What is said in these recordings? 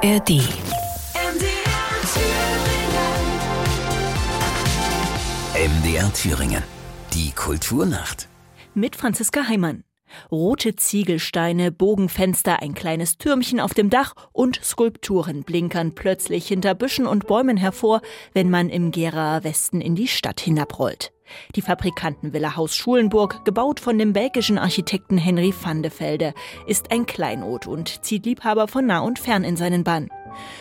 ARD. MDR Thüringen. Die Kulturnacht. Mit Franziska Heimann. Rote Ziegelsteine, Bogenfenster, ein kleines Türmchen auf dem Dach und Skulpturen blinkern plötzlich hinter Büschen und Bäumen hervor, wenn man im Geraer Westen in die Stadt hinabrollt. Die Fabrikantenvilla Haus Schulenburg, gebaut von dem belgischen Architekten Henry van de Velde, ist ein Kleinod und zieht Liebhaber von nah und fern in seinen Bann.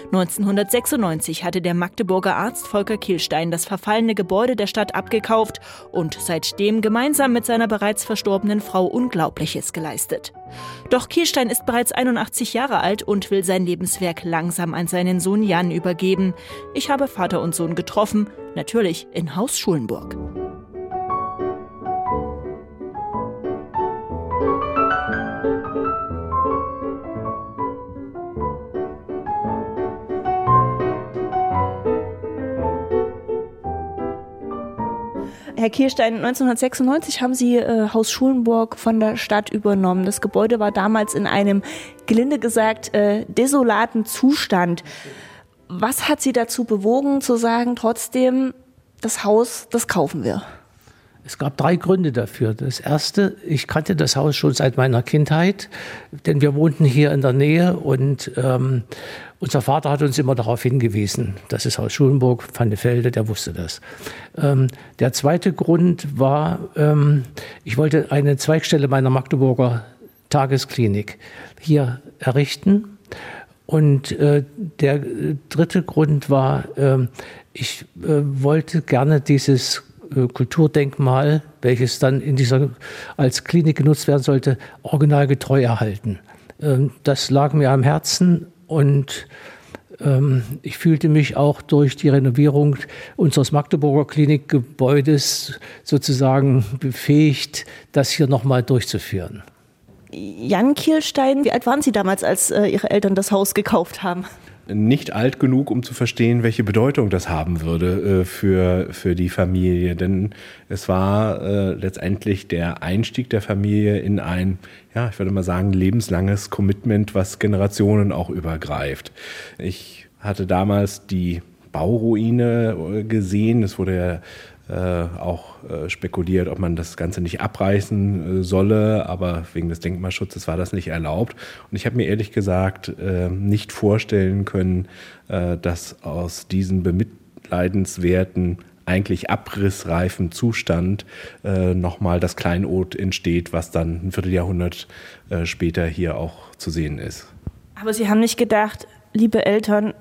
1996 hatte der Magdeburger Arzt Volker Kielstein das verfallene Gebäude der Stadt abgekauft und seitdem gemeinsam mit seiner bereits verstorbenen Frau Unglaubliches geleistet. Doch Kielstein ist bereits 81 Jahre alt und will sein Lebenswerk langsam an seinen Sohn Jan übergeben. Ich habe Vater und Sohn getroffen, natürlich in Haus Schulenburg. Herr Kirstein, 1996 haben Sie äh, Haus Schulenburg von der Stadt übernommen. Das Gebäude war damals in einem, gelinde gesagt, äh, desolaten Zustand. Was hat Sie dazu bewogen, zu sagen, trotzdem, das Haus, das kaufen wir? Es gab drei Gründe dafür. Das erste, ich kannte das Haus schon seit meiner Kindheit, denn wir wohnten hier in der Nähe und ähm, unser Vater hat uns immer darauf hingewiesen, das ist Haus Schulenburg, Van de Velde, der wusste das. Ähm, der zweite Grund war, ähm, ich wollte eine Zweigstelle meiner Magdeburger Tagesklinik hier errichten. Und äh, der dritte Grund war, äh, ich äh, wollte gerne dieses Kulturdenkmal, welches dann in dieser als Klinik genutzt werden sollte, originalgetreu erhalten. Ähm, das lag mir am Herzen und ähm, ich fühlte mich auch durch die Renovierung unseres Magdeburger Klinikgebäudes sozusagen befähigt, das hier nochmal durchzuführen. Jan Kielstein, wie alt waren Sie damals, als äh, Ihre Eltern das Haus gekauft haben? Nicht alt genug, um zu verstehen, welche Bedeutung das haben würde äh, für, für die Familie. Denn es war äh, letztendlich der Einstieg der Familie in ein, ja, ich würde mal sagen, lebenslanges Commitment, was Generationen auch übergreift. Ich hatte damals die Bauruine äh, gesehen. Es wurde äh, auch äh, spekuliert, ob man das Ganze nicht abreißen äh, solle, aber wegen des Denkmalschutzes war das nicht erlaubt. Und ich habe mir ehrlich gesagt äh, nicht vorstellen können, äh, dass aus diesen bemitleidenswerten eigentlich abrissreifen Zustand nochmal das Kleinod entsteht, was dann ein Vierteljahrhundert später hier auch zu sehen ist. Aber Sie haben nicht gedacht, liebe Eltern,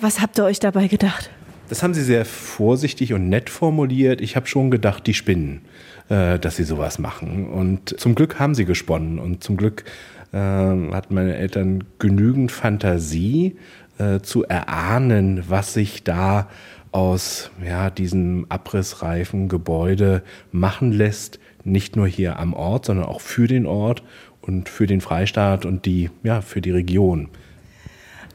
was habt ihr euch dabei gedacht? Das haben sie sehr vorsichtig und nett formuliert. Ich habe schon gedacht, die spinnen, äh, dass sie sowas machen. Und zum Glück haben sie gesponnen und zum Glück äh, hatten meine Eltern genügend Fantasie äh, zu erahnen, was sich da aus ja, diesem abrissreifen Gebäude machen lässt. Nicht nur hier am Ort, sondern auch für den Ort und für den Freistaat und die, ja, für die Region.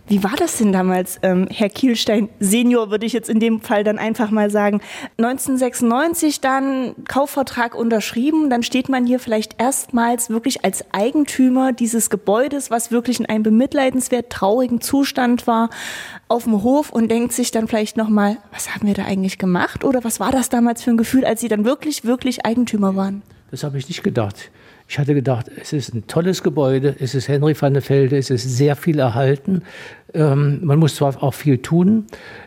Wie war das denn damals, ähm, Herr Kielstein Senior, würde ich jetzt in dem Fall dann einfach mal sagen. 1996 dann Kaufvertrag unterschrieben, dann steht man hier vielleicht erstmals wirklich als Eigentümer dieses Gebäudes, was wirklich in einem bemitleidenswert traurigen Zustand war, auf dem Hof und denkt sich dann vielleicht nochmal, was haben wir da eigentlich gemacht? Oder was war das damals für ein Gefühl, als Sie dann wirklich, wirklich Eigentümer waren? Das habe ich nicht gedacht. Ich hatte gedacht, es ist ein tolles Gebäude, es ist Henry van der Velde, es ist sehr viel erhalten. Ähm, man muss zwar auch viel tun.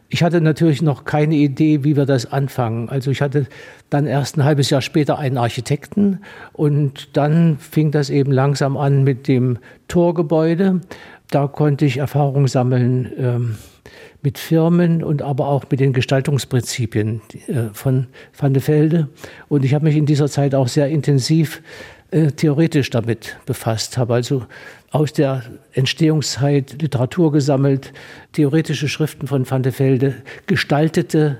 Ich hatte natürlich noch keine Idee, wie wir das anfangen. Also ich hatte dann erst ein halbes Jahr später einen Architekten und dann fing das eben langsam an mit dem Torgebäude. Da konnte ich Erfahrung sammeln. Ähm, mit Firmen und aber auch mit den Gestaltungsprinzipien äh, von Van de Velde. Und ich habe mich in dieser Zeit auch sehr intensiv äh, theoretisch damit befasst habe. Also aus der Entstehungszeit Literatur gesammelt, theoretische Schriften von Van de Velde, gestaltete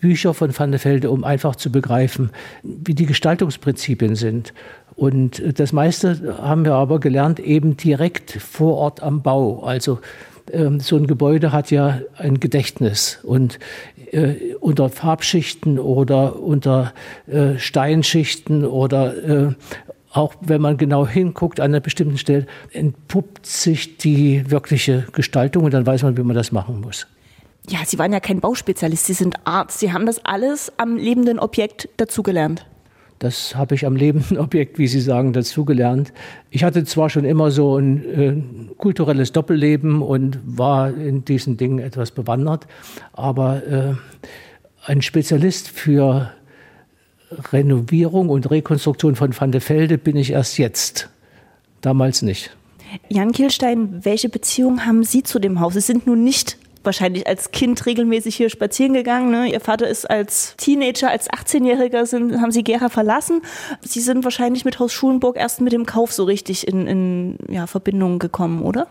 Bücher von Van de Velde, um einfach zu begreifen, wie die Gestaltungsprinzipien sind. Und das meiste haben wir aber gelernt eben direkt vor Ort am Bau. Also ähm, so ein Gebäude hat ja ein Gedächtnis und äh, unter Farbschichten oder unter äh, Steinschichten oder äh, auch wenn man genau hinguckt an einer bestimmten Stelle, entpuppt sich die wirkliche Gestaltung und dann weiß man, wie man das machen muss. Ja, Sie waren ja kein Bauspezialist, Sie sind Arzt. Sie haben das alles am lebenden Objekt dazugelernt. Das habe ich am lebenden Objekt, wie Sie sagen, dazugelernt. Ich hatte zwar schon immer so ein äh, kulturelles Doppelleben und war in diesen Dingen etwas bewandert, aber äh, ein Spezialist für Renovierung und Rekonstruktion von Van de Velde bin ich erst jetzt, damals nicht. Jan Kielstein, welche Beziehung haben Sie zu dem Haus? Sie sind nun nicht wahrscheinlich als Kind regelmäßig hier spazieren gegangen. Ne? Ihr Vater ist als Teenager, als 18-Jähriger sind, haben sie Gera verlassen. Sie sind wahrscheinlich mit Haus Schulenburg erst mit dem Kauf so richtig in, in ja, Verbindung gekommen, oder?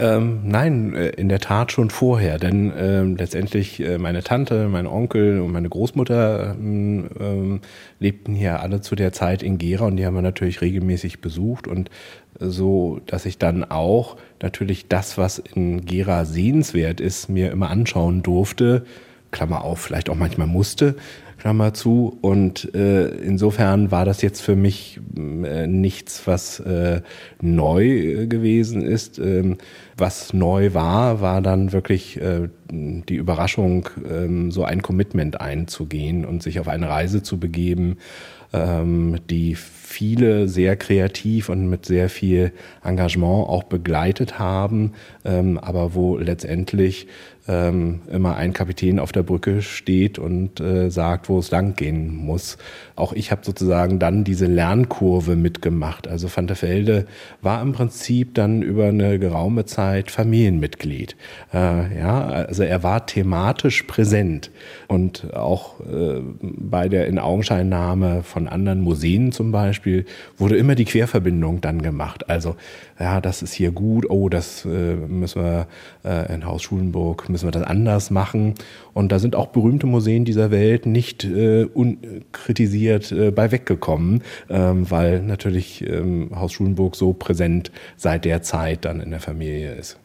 Ähm, nein, äh, in der Tat schon vorher, denn äh, letztendlich äh, meine Tante, mein Onkel und meine Großmutter ähm, ähm, lebten hier alle zu der Zeit in Gera und die haben wir natürlich regelmäßig besucht und so, dass ich dann auch natürlich das, was in Gera sehenswert ist, mir immer anschauen durfte, Klammer auf, vielleicht auch manchmal musste, Klammer zu. Und äh, insofern war das jetzt für mich äh, nichts, was äh, neu äh, gewesen ist. Ähm, was neu war, war dann wirklich äh, die Überraschung, ähm, so ein Commitment einzugehen und sich auf eine Reise zu begeben, ähm, die viele sehr kreativ und mit sehr viel Engagement auch begleitet haben, ähm, aber wo letztendlich ähm, immer ein Kapitän auf der Brücke steht und äh, sagt, wo es lang gehen muss. Auch ich habe sozusagen dann diese Lernkurve mitgemacht. Also Velde war im Prinzip dann über eine geraume Zeit Familienmitglied. Äh, ja, also er war thematisch präsent und auch äh, bei der Inaugenscheinnahme von anderen Museen zum Beispiel wurde immer die Querverbindung dann gemacht. Also ja, das ist hier gut, oh, das äh, müssen wir äh, in Haus Schulenburg, müssen wir das anders machen. Und da sind auch berühmte Museen dieser Welt nicht äh, unkritisiert äh, bei weggekommen, ähm, weil natürlich ähm, Haus Schulenburg so präsent seit der Zeit dann in der Familie ist.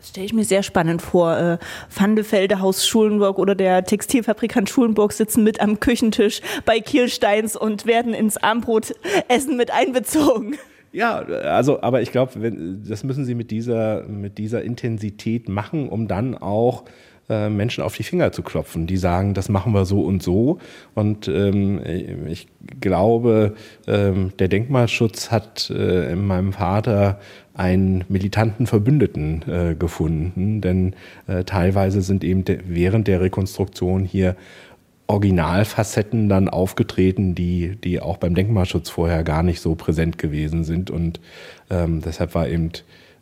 Das stelle ich mir sehr spannend vor. Äh, Vandefelde Haus Schulenburg oder der Textilfabrikant Schulenburg sitzen mit am Küchentisch bei Kielsteins und werden ins Armbrotessen mit einbezogen. Ja, also, aber ich glaube, das müssen sie mit dieser, mit dieser Intensität machen, um dann auch äh, Menschen auf die Finger zu klopfen, die sagen, das machen wir so und so. Und ähm, ich glaube, ähm, der Denkmalschutz hat äh, in meinem Vater einen militanten Verbündeten äh, gefunden, denn äh, teilweise sind eben de während der Rekonstruktion hier Originalfacetten dann aufgetreten, die, die auch beim Denkmalschutz vorher gar nicht so präsent gewesen sind. Und ähm, deshalb war eben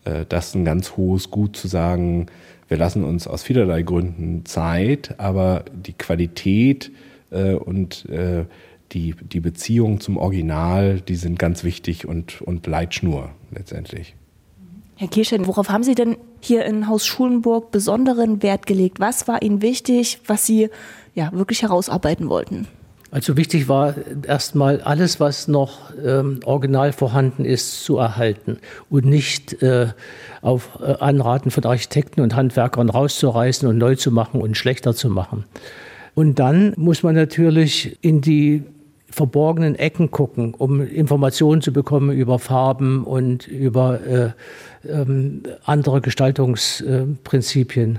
äh, das ein ganz hohes Gut zu sagen, wir lassen uns aus vielerlei Gründen Zeit, aber die Qualität äh, und äh, die, die Beziehung zum Original, die sind ganz wichtig und, und Leitschnur letztendlich. Herr Kirschen, worauf haben Sie denn hier in Haus Schulenburg besonderen Wert gelegt? Was war Ihnen wichtig, was Sie ja, wirklich herausarbeiten wollten? Also wichtig war erstmal alles, was noch ähm, original vorhanden ist, zu erhalten und nicht äh, auf äh, Anraten von Architekten und Handwerkern rauszureißen und neu zu machen und schlechter zu machen. Und dann muss man natürlich in die verborgenen Ecken gucken, um Informationen zu bekommen über Farben und über äh, ähm, andere Gestaltungsprinzipien.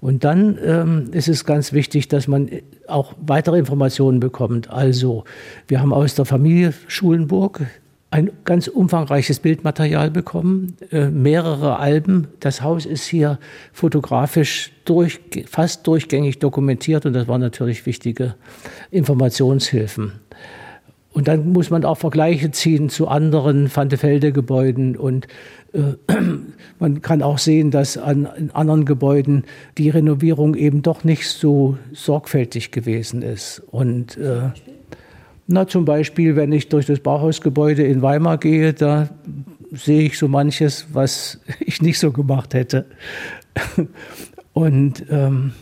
Und dann ähm, ist es ganz wichtig, dass man auch weitere Informationen bekommt. Also wir haben aus der Familie Schulenburg ein ganz umfangreiches Bildmaterial bekommen, äh, mehrere Alben. Das Haus ist hier fotografisch durch, fast durchgängig dokumentiert und das waren natürlich wichtige Informationshilfen. Und dann muss man auch Vergleiche ziehen zu anderen Vantefelde-Gebäuden und äh, man kann auch sehen, dass an anderen Gebäuden die Renovierung eben doch nicht so sorgfältig gewesen ist. Und äh, na, zum Beispiel, wenn ich durch das Bauhausgebäude in Weimar gehe, da sehe ich so manches, was ich nicht so gemacht hätte. Und ähm,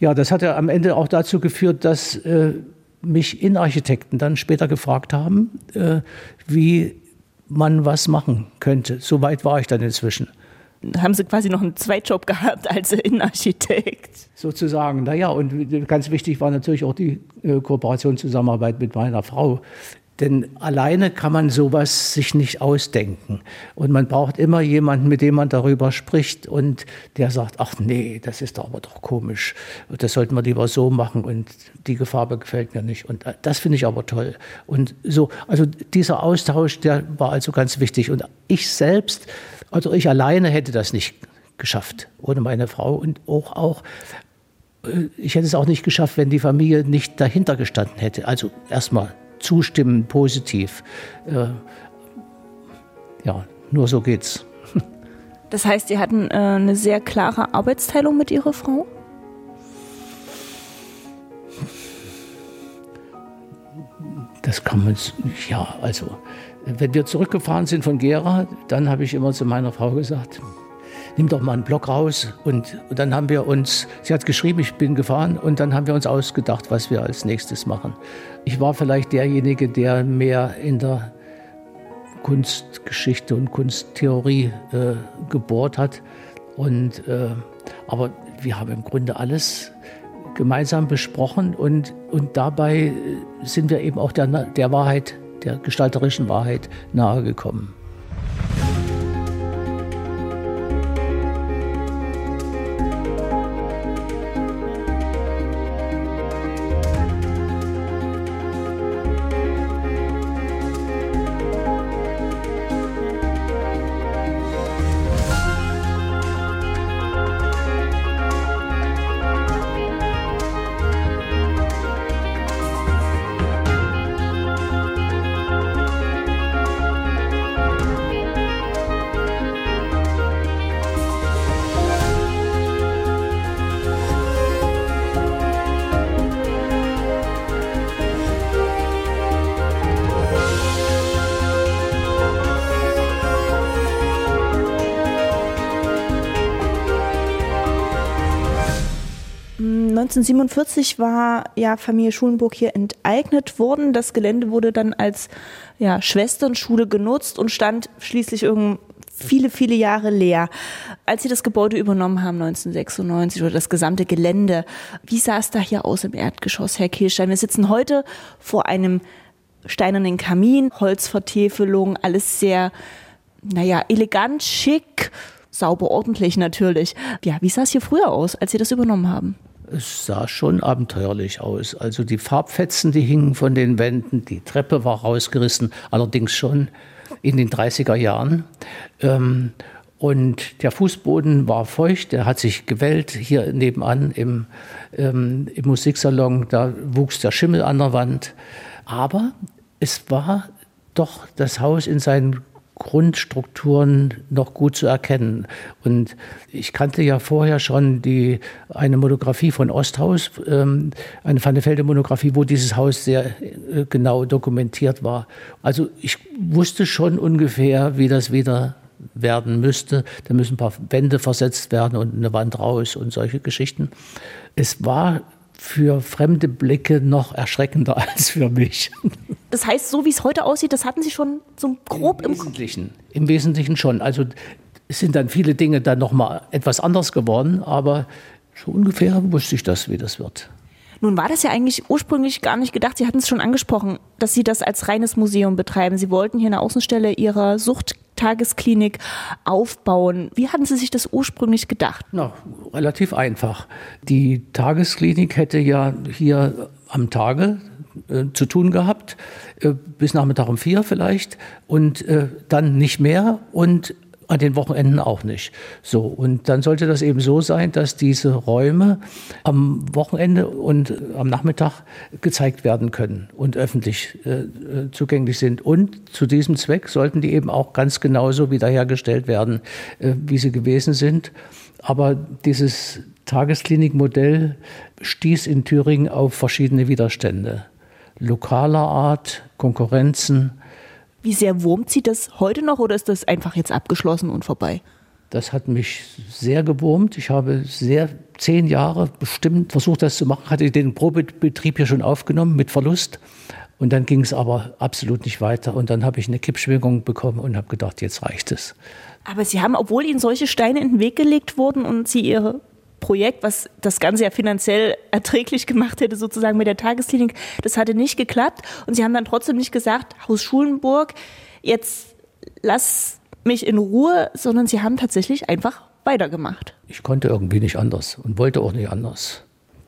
ja, das hat ja am Ende auch dazu geführt, dass äh, mich Innenarchitekten dann später gefragt haben, äh, wie man was machen könnte. So weit war ich dann inzwischen. Haben Sie quasi noch einen Zweitjob gehabt als Innenarchitekt? Sozusagen, naja, und ganz wichtig war natürlich auch die äh, Kooperation, Zusammenarbeit mit meiner Frau. Denn alleine kann man sowas sich nicht ausdenken. Und man braucht immer jemanden, mit dem man darüber spricht und der sagt, ach nee, das ist doch aber doch komisch. Das sollten wir lieber so machen und die Farbe gefällt mir nicht. Und das finde ich aber toll. Und so, also dieser Austausch, der war also ganz wichtig. Und ich selbst, also ich alleine hätte das nicht geschafft, ohne meine Frau und auch, auch äh, ich hätte es auch nicht geschafft, wenn die Familie nicht dahinter gestanden hätte. Also erstmal zustimmen, positiv. Äh, ja, nur so geht's. Das heißt, Sie hatten äh, eine sehr klare Arbeitsteilung mit Ihrer Frau? Das kann man, ja, also, wenn wir zurückgefahren sind von Gera, dann habe ich immer zu meiner Frau gesagt, nimm doch mal einen Block raus. Und, und, dann haben wir uns, sie hat geschrieben, ich bin gefahren und dann haben wir uns ausgedacht, was wir als nächstes machen. Ich war vielleicht derjenige, der mehr in der Kunstgeschichte und Kunsttheorie äh, gebohrt hat. Und, äh, aber wir haben im Grunde alles gemeinsam besprochen und, und dabei sind wir eben auch der, der Wahrheit, der gestalterischen Wahrheit nahegekommen. 1947 war ja Familie Schulenburg hier enteignet worden. Das Gelände wurde dann als ja, Schwesternschule genutzt und stand schließlich irgend viele, viele Jahre leer. Als Sie das Gebäude übernommen haben, 1996, oder das gesamte Gelände, wie sah es da hier aus im Erdgeschoss, Herr Kielstein? Wir sitzen heute vor einem steinernen Kamin, Holzvertäfelung, alles sehr, naja, elegant, schick, sauber, ordentlich natürlich. Ja, wie sah es hier früher aus, als Sie das übernommen haben? Es sah schon abenteuerlich aus. Also die Farbfetzen, die hingen von den Wänden, die Treppe war rausgerissen, allerdings schon in den 30er Jahren. Ähm, und der Fußboden war feucht, der hat sich gewellt. Hier nebenan im, ähm, im Musiksalon, da wuchs der Schimmel an der Wand. Aber es war doch das Haus in seinen Grundstrukturen noch gut zu erkennen. Und ich kannte ja vorher schon die, eine Monographie von Osthaus, ähm, eine Van der Velde Monographie, wo dieses Haus sehr äh, genau dokumentiert war. Also ich wusste schon ungefähr, wie das wieder werden müsste. Da müssen ein paar Wände versetzt werden und eine Wand raus und solche Geschichten. Es war für fremde Blicke noch erschreckender als für mich. Das heißt, so wie es heute aussieht, das hatten Sie schon so grob im, im Wesentlichen. Im Wesentlichen schon. Also es sind dann viele Dinge dann noch mal etwas anders geworden, aber so ungefähr wusste ich das, wie das wird. Nun war das ja eigentlich ursprünglich gar nicht gedacht. Sie hatten es schon angesprochen, dass Sie das als reines Museum betreiben. Sie wollten hier eine Außenstelle Ihrer Suchttagesklinik aufbauen. Wie hatten Sie sich das ursprünglich gedacht? Na, relativ einfach. Die Tagesklinik hätte ja hier am Tage äh, zu tun gehabt, äh, bis Nachmittag um vier vielleicht und äh, dann nicht mehr und an den Wochenenden auch nicht. So, und dann sollte das eben so sein, dass diese Räume am Wochenende und am Nachmittag gezeigt werden können und öffentlich äh, äh, zugänglich sind. Und zu diesem Zweck sollten die eben auch ganz genauso wiederhergestellt werden, äh, wie sie gewesen sind. Aber dieses Tagesklinikmodell stieß in Thüringen auf verschiedene Widerstände. Lokaler Art, Konkurrenzen, wie sehr wurmt Sie das heute noch oder ist das einfach jetzt abgeschlossen und vorbei? Das hat mich sehr gewurmt. Ich habe sehr zehn Jahre bestimmt versucht, das zu machen. Hatte den Probebetrieb hier schon aufgenommen mit Verlust. Und dann ging es aber absolut nicht weiter. Und dann habe ich eine Kippschwingung bekommen und habe gedacht, jetzt reicht es. Aber Sie haben, obwohl Ihnen solche Steine in den Weg gelegt wurden und Sie Ihre Projekt, was das Ganze ja finanziell erträglich gemacht hätte, sozusagen mit der Tagesklinik. Das hatte nicht geklappt. Und sie haben dann trotzdem nicht gesagt, Haus Schulenburg, jetzt lass mich in Ruhe, sondern sie haben tatsächlich einfach weitergemacht. Ich konnte irgendwie nicht anders und wollte auch nicht anders.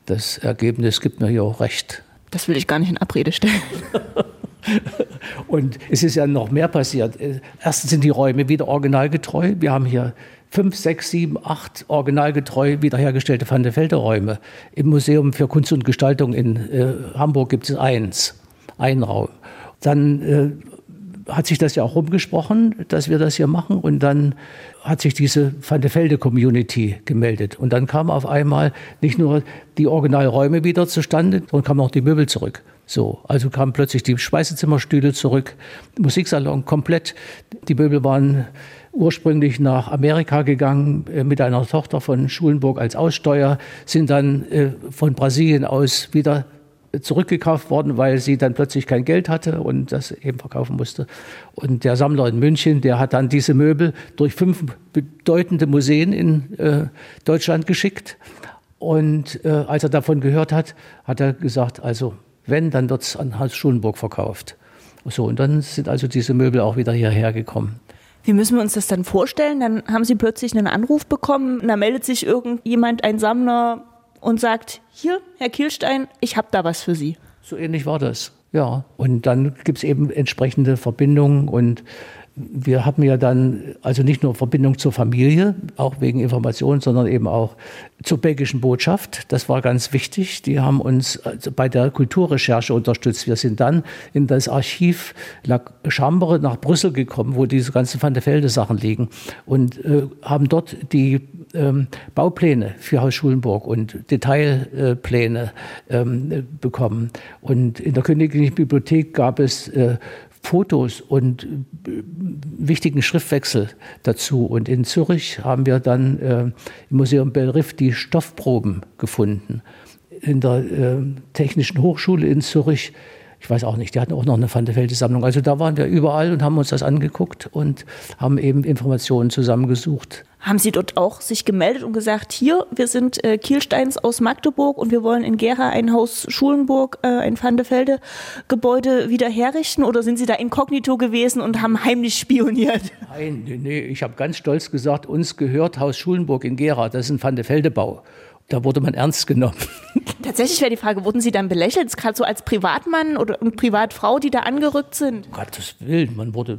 Das Ergebnis gibt mir hier auch recht. Das will ich gar nicht in Abrede stellen. und es ist ja noch mehr passiert. Erstens sind die Räume wieder originalgetreu. Wir haben hier fünf, sechs, sieben, acht originalgetreu wiederhergestellte Van der Velde Räume. Im Museum für Kunst und Gestaltung in äh, Hamburg gibt es eins, einen Raum. Dann äh, hat sich das ja auch rumgesprochen, dass wir das hier machen. Und dann hat sich diese Van der Velde Community gemeldet. Und dann kamen auf einmal nicht nur die Originalräume wieder zustande, sondern kamen auch die Möbel zurück. So, also kamen plötzlich die Speisezimmerstühle zurück, Musiksalon komplett. Die Möbel waren ursprünglich nach Amerika gegangen äh, mit einer Tochter von Schulenburg als Aussteuer, sind dann äh, von Brasilien aus wieder zurückgekauft worden, weil sie dann plötzlich kein Geld hatte und das eben verkaufen musste. Und der Sammler in München, der hat dann diese Möbel durch fünf bedeutende Museen in äh, Deutschland geschickt. Und äh, als er davon gehört hat, hat er gesagt, also wenn, dann wird es an Hans Schulenburg verkauft. So, und dann sind also diese Möbel auch wieder hierher gekommen. Wie müssen wir uns das dann vorstellen? Dann haben Sie plötzlich einen Anruf bekommen, da meldet sich irgendjemand, ein Sammler, und sagt, hier, Herr Kielstein, ich habe da was für Sie. So ähnlich war das, ja. Und dann gibt es eben entsprechende Verbindungen und wir haben ja dann also nicht nur Verbindung zur Familie, auch wegen Informationen, sondern eben auch zur belgischen Botschaft. Das war ganz wichtig. Die haben uns also bei der Kulturrecherche unterstützt. Wir sind dann in das Archiv La Chambre nach Brüssel gekommen, wo diese ganzen Van der Velde Sachen liegen und äh, haben dort die ähm, Baupläne für Haus Schulenburg und Detailpläne ähm, bekommen. Und in der Königlichen Bibliothek gab es äh, Fotos und äh, wichtigen Schriftwechsel dazu. Und in Zürich haben wir dann äh, im Museum Belriff die Stoffproben gefunden. In der äh, Technischen Hochschule in Zürich ich weiß auch nicht, die hatten auch noch eine Van der Velde Sammlung. Also da waren wir überall und haben uns das angeguckt und haben eben Informationen zusammengesucht. Haben Sie dort auch sich gemeldet und gesagt, hier, wir sind äh, Kielsteins aus Magdeburg und wir wollen in Gera ein Haus Schulenburg, äh, ein Van der Velde Gebäude wieder herrichten? Oder sind Sie da inkognito gewesen und haben heimlich spioniert? Nein, nee, ich habe ganz stolz gesagt, uns gehört Haus Schulenburg in Gera, das ist ein Van der Velde Bau da wurde man ernst genommen. Tatsächlich wäre die Frage, wurden Sie dann belächelt, gerade so als Privatmann oder Privatfrau, die da angerückt sind? Um Gottes Willen, man wurde,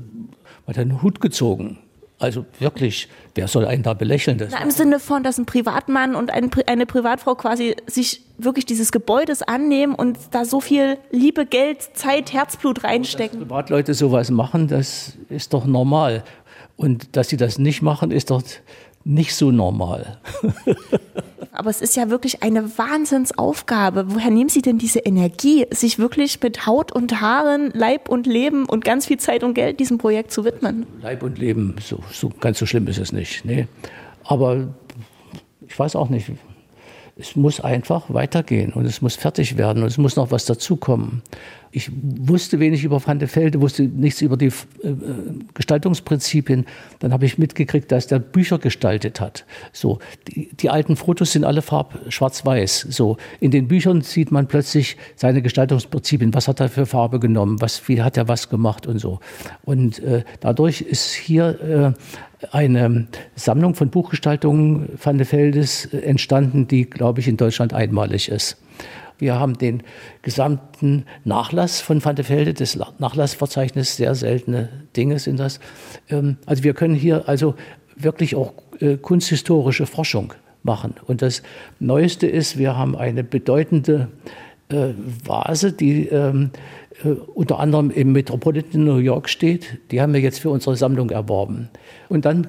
man hat einen Hut gezogen. Also wirklich, wer soll einen da belächeln? Das Na, Im Sinne von, dass ein Privatmann und ein, eine Privatfrau quasi sich wirklich dieses Gebäudes annehmen und da so viel Liebe, Geld, Zeit, Herzblut reinstecken. Dass Privatleute sowas machen, das ist doch normal. Und dass sie das nicht machen, ist doch nicht so normal. Aber es ist ja wirklich eine Wahnsinnsaufgabe. Woher nehmen Sie denn diese Energie, sich wirklich mit Haut und Haaren, Leib und Leben und ganz viel Zeit und Geld diesem Projekt zu widmen? Leib und Leben, so, so ganz so schlimm ist es nicht. Nee. Aber ich weiß auch nicht. Es muss einfach weitergehen und es muss fertig werden und es muss noch was dazukommen. Ich wusste wenig über Van de Velde, wusste nichts über die äh, Gestaltungsprinzipien. Dann habe ich mitgekriegt, dass der Bücher gestaltet hat. So, die, die alten Fotos sind alle farb schwarz-weiß. So, in den Büchern sieht man plötzlich seine Gestaltungsprinzipien. Was hat er für Farbe genommen? Was, wie hat er was gemacht und so. Und äh, dadurch ist hier äh, eine Sammlung von Buchgestaltungen Van de Veldes äh, entstanden, die, glaube ich, in Deutschland einmalig ist. Wir haben den gesamten Nachlass von Van de Velde, das Nachlassverzeichnis, sehr seltene Dinge sind das. Ähm, also wir können hier also wirklich auch äh, kunsthistorische Forschung machen. Und das Neueste ist, wir haben eine bedeutende äh, Vase, die ähm, äh, unter anderem im Metropolitan New York steht. Die haben wir jetzt für unsere Sammlung erworben. Und dann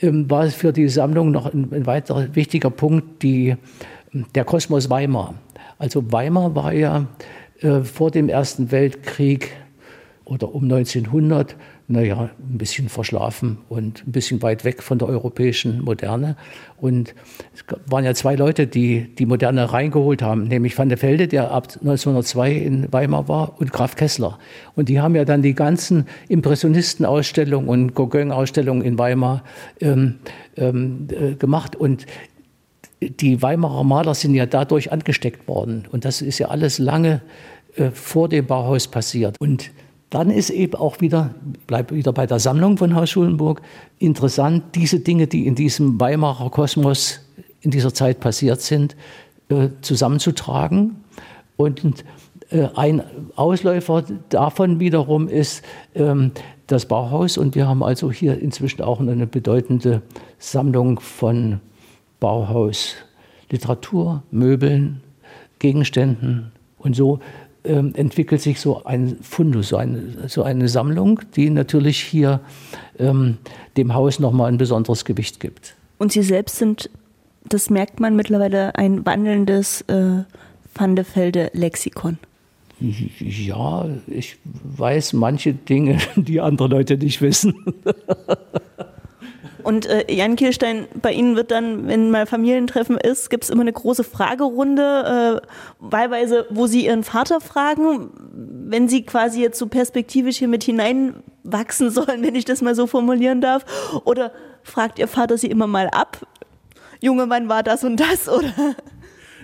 ähm, war es für die Sammlung noch ein, ein weiterer wichtiger Punkt, die, der Kosmos Weimar. Also Weimar war ja äh, vor dem Ersten Weltkrieg oder um 1900, naja, ein bisschen verschlafen und ein bisschen weit weg von der europäischen Moderne. Und es waren ja zwei Leute, die die Moderne reingeholt haben, nämlich Van der Velde, der ab 1902 in Weimar war, und Graf Kessler. Und die haben ja dann die ganzen Impressionistenausstellungen und Gauguin-Ausstellungen in Weimar ähm, ähm, äh, gemacht. Und die Weimarer Maler sind ja dadurch angesteckt worden. Und das ist ja alles lange äh, vor dem Bauhaus passiert. Und dann ist eben auch wieder, bleibt wieder bei der Sammlung von Haus Schulenburg, interessant, diese Dinge, die in diesem Weimarer Kosmos in dieser Zeit passiert sind, äh, zusammenzutragen. Und äh, ein Ausläufer davon wiederum ist ähm, das Bauhaus. Und wir haben also hier inzwischen auch eine bedeutende Sammlung von Bauhaus, Literatur, Möbeln, Gegenständen. Und so entwickelt sich so ein Fundus, so eine, so eine Sammlung, die natürlich hier ähm, dem Haus nochmal ein besonderes Gewicht gibt. Und Sie selbst sind, das merkt man mittlerweile, ein wandelndes äh, Vandefelde-Lexikon. Ja, ich weiß manche Dinge, die andere Leute nicht wissen. Und äh, Jan Kirstein, bei Ihnen wird dann, wenn mal Familientreffen ist, gibt es immer eine große Fragerunde, äh, wahlweise, wo Sie Ihren Vater fragen, wenn Sie quasi jetzt so perspektivisch hier mit hineinwachsen sollen, wenn ich das mal so formulieren darf. Oder fragt Ihr Vater Sie immer mal ab, Junge, wann war das und das? Oder?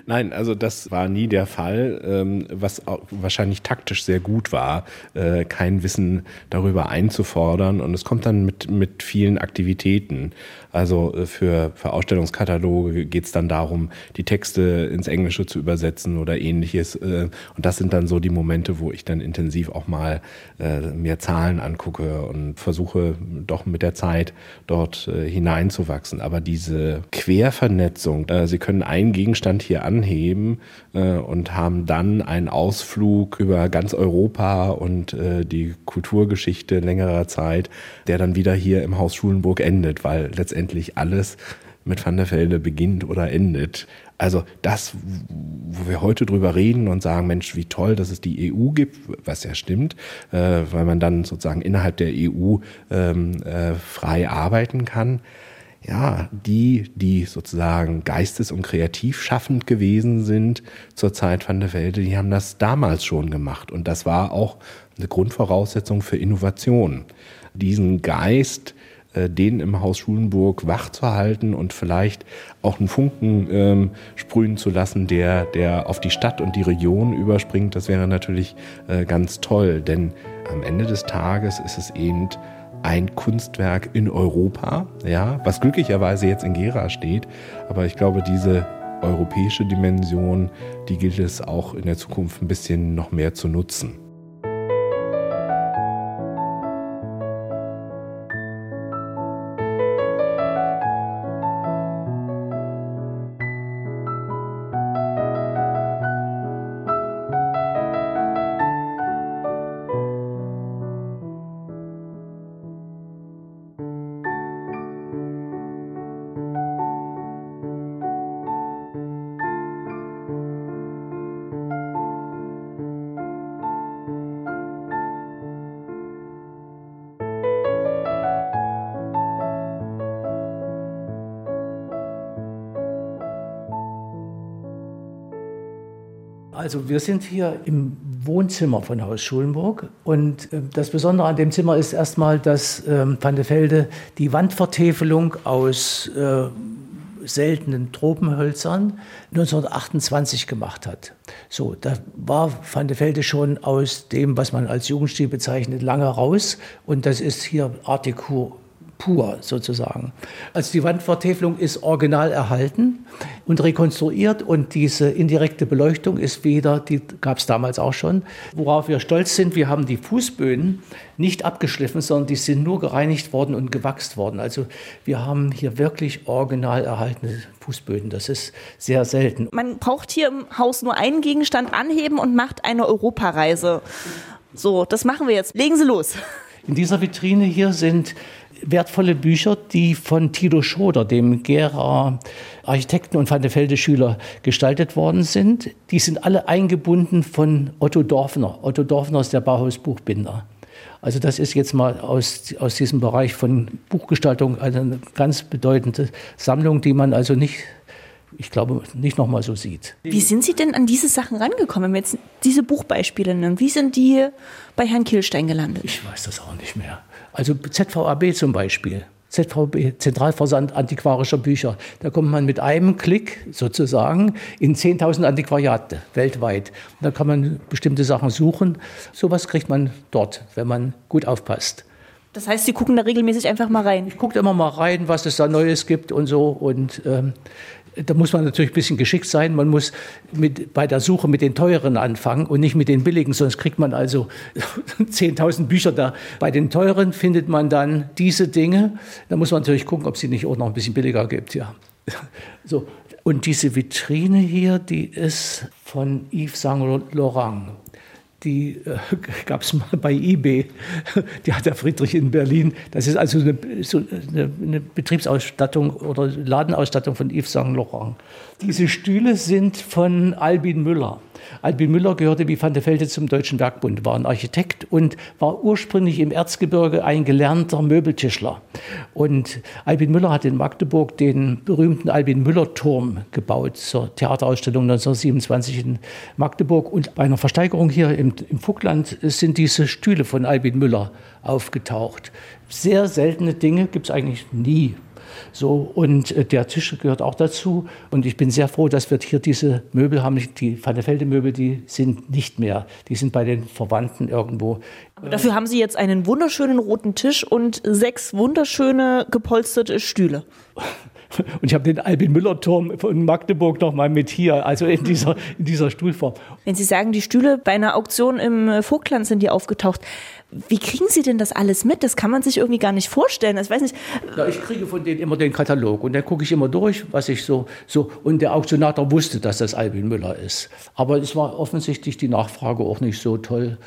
Nein, also das war nie der Fall, ähm, was wahrscheinlich taktisch sehr gut war, äh, kein Wissen darüber einzufordern. Und es kommt dann mit, mit vielen Aktivitäten. Also äh, für, für Ausstellungskataloge geht es dann darum, die Texte ins Englische zu übersetzen oder ähnliches. Äh, und das sind dann so die Momente, wo ich dann intensiv auch mal äh, mir Zahlen angucke und versuche doch mit der Zeit dort äh, hineinzuwachsen. Aber diese Quervernetzung, äh, Sie können einen Gegenstand hier anheben äh, und haben dann einen Ausflug über ganz Europa und äh, die Kulturgeschichte längerer Zeit, der dann wieder hier im Haus Schulenburg endet, weil letztendlich alles mit Van der Velde beginnt oder endet. Also das, wo wir heute drüber reden und sagen, Mensch, wie toll, dass es die EU gibt, was ja stimmt, äh, weil man dann sozusagen innerhalb der EU ähm, äh, frei arbeiten kann ja, die, die sozusagen geistes- und kreativ schaffend gewesen sind zur Zeit van der Welde, die haben das damals schon gemacht. Und das war auch eine Grundvoraussetzung für Innovation. Diesen Geist, äh, den im Haus Schulenburg wach zu halten und vielleicht auch einen Funken ähm, sprühen zu lassen, der, der auf die Stadt und die Region überspringt, das wäre natürlich äh, ganz toll. Denn am Ende des Tages ist es eben ein Kunstwerk in Europa, ja, was glücklicherweise jetzt in Gera steht. Aber ich glaube, diese europäische Dimension, die gilt es auch in der Zukunft ein bisschen noch mehr zu nutzen. Also wir sind hier im Wohnzimmer von Haus Schulenburg und äh, das Besondere an dem Zimmer ist erstmal, dass ähm, Van de Velde die Wandvertäfelung aus äh, seltenen Tropenhölzern 1928 gemacht hat. So, da war Van de Velde schon aus dem, was man als Jugendstil bezeichnet, lange raus und das ist hier Art Deco pur sozusagen. Also die Wandvertäfelung ist original erhalten und rekonstruiert und diese indirekte Beleuchtung ist wieder, die gab es damals auch schon. Worauf wir stolz sind, wir haben die Fußböden nicht abgeschliffen, sondern die sind nur gereinigt worden und gewachst worden. Also wir haben hier wirklich original erhaltene Fußböden. Das ist sehr selten. Man braucht hier im Haus nur einen Gegenstand anheben und macht eine Europareise. So, das machen wir jetzt. Legen Sie los. In dieser Vitrine hier sind wertvolle Bücher, die von Tilo Schoder, dem Gera Architekten und Van der Velde Schüler, gestaltet worden sind. Die sind alle eingebunden von Otto Dorfner. Otto Dorfner ist der Bauhausbuchbinder. Also das ist jetzt mal aus, aus diesem Bereich von Buchgestaltung eine ganz bedeutende Sammlung, die man also nicht ich glaube, nicht nochmal so sieht. Wie sind Sie denn an diese Sachen rangekommen, wenn wir jetzt diese Buchbeispiele nennen? Wie sind die bei Herrn Kielstein gelandet? Ich weiß das auch nicht mehr. Also ZVAB zum Beispiel. ZVB, Zentralversand antiquarischer Bücher. Da kommt man mit einem Klick sozusagen in 10.000 Antiquariate weltweit. Und da kann man bestimmte Sachen suchen. Sowas kriegt man dort, wenn man gut aufpasst. Das heißt, Sie gucken da regelmäßig einfach mal rein? Ich gucke immer mal rein, was es da Neues gibt und so. Und ähm, da muss man natürlich ein bisschen geschickt sein. Man muss mit, bei der Suche mit den teuren anfangen und nicht mit den billigen, sonst kriegt man also 10.000 Bücher da. Bei den teuren findet man dann diese Dinge. Da muss man natürlich gucken, ob es sie nicht auch noch ein bisschen billiger gibt. Ja. So. Und diese Vitrine hier, die ist von Yves Saint Laurent die äh, gab es mal bei eBay. Die hat der Friedrich in Berlin. Das ist also eine, so eine, eine Betriebsausstattung oder Ladenausstattung von Yves Saint Laurent. Diese Stühle sind von Albin Müller. Albin Müller gehörte wie Van der Velde zum Deutschen Werkbund, war ein Architekt und war ursprünglich im Erzgebirge ein gelernter Möbeltischler. Und Albin Müller hat in Magdeburg den berühmten Albin Müller Turm gebaut zur Theaterausstellung 1927 in Magdeburg. Und bei einer Versteigerung hier im, im Vogtland sind diese Stühle von Albin Müller aufgetaucht. Sehr seltene Dinge gibt es eigentlich nie. So, und äh, der Tisch gehört auch dazu. Und ich bin sehr froh, dass wir hier diese Möbel haben. Die Van der Velde Möbel, die sind nicht mehr. Die sind bei den Verwandten irgendwo. Aber dafür haben Sie jetzt einen wunderschönen roten Tisch und sechs wunderschöne gepolsterte Stühle. Und ich habe den Albin Müller-Turm von Magdeburg noch mal mit hier, also in dieser, in dieser Stuhlform. Wenn Sie sagen, die Stühle bei einer Auktion im Vogtland sind die aufgetaucht, wie kriegen Sie denn das alles mit? Das kann man sich irgendwie gar nicht vorstellen. Ich weiß nicht. Ja, ich kriege von denen immer den Katalog und dann gucke ich immer durch, was ich so, so. Und der Auktionator wusste, dass das Albin Müller ist. Aber es war offensichtlich die Nachfrage auch nicht so toll.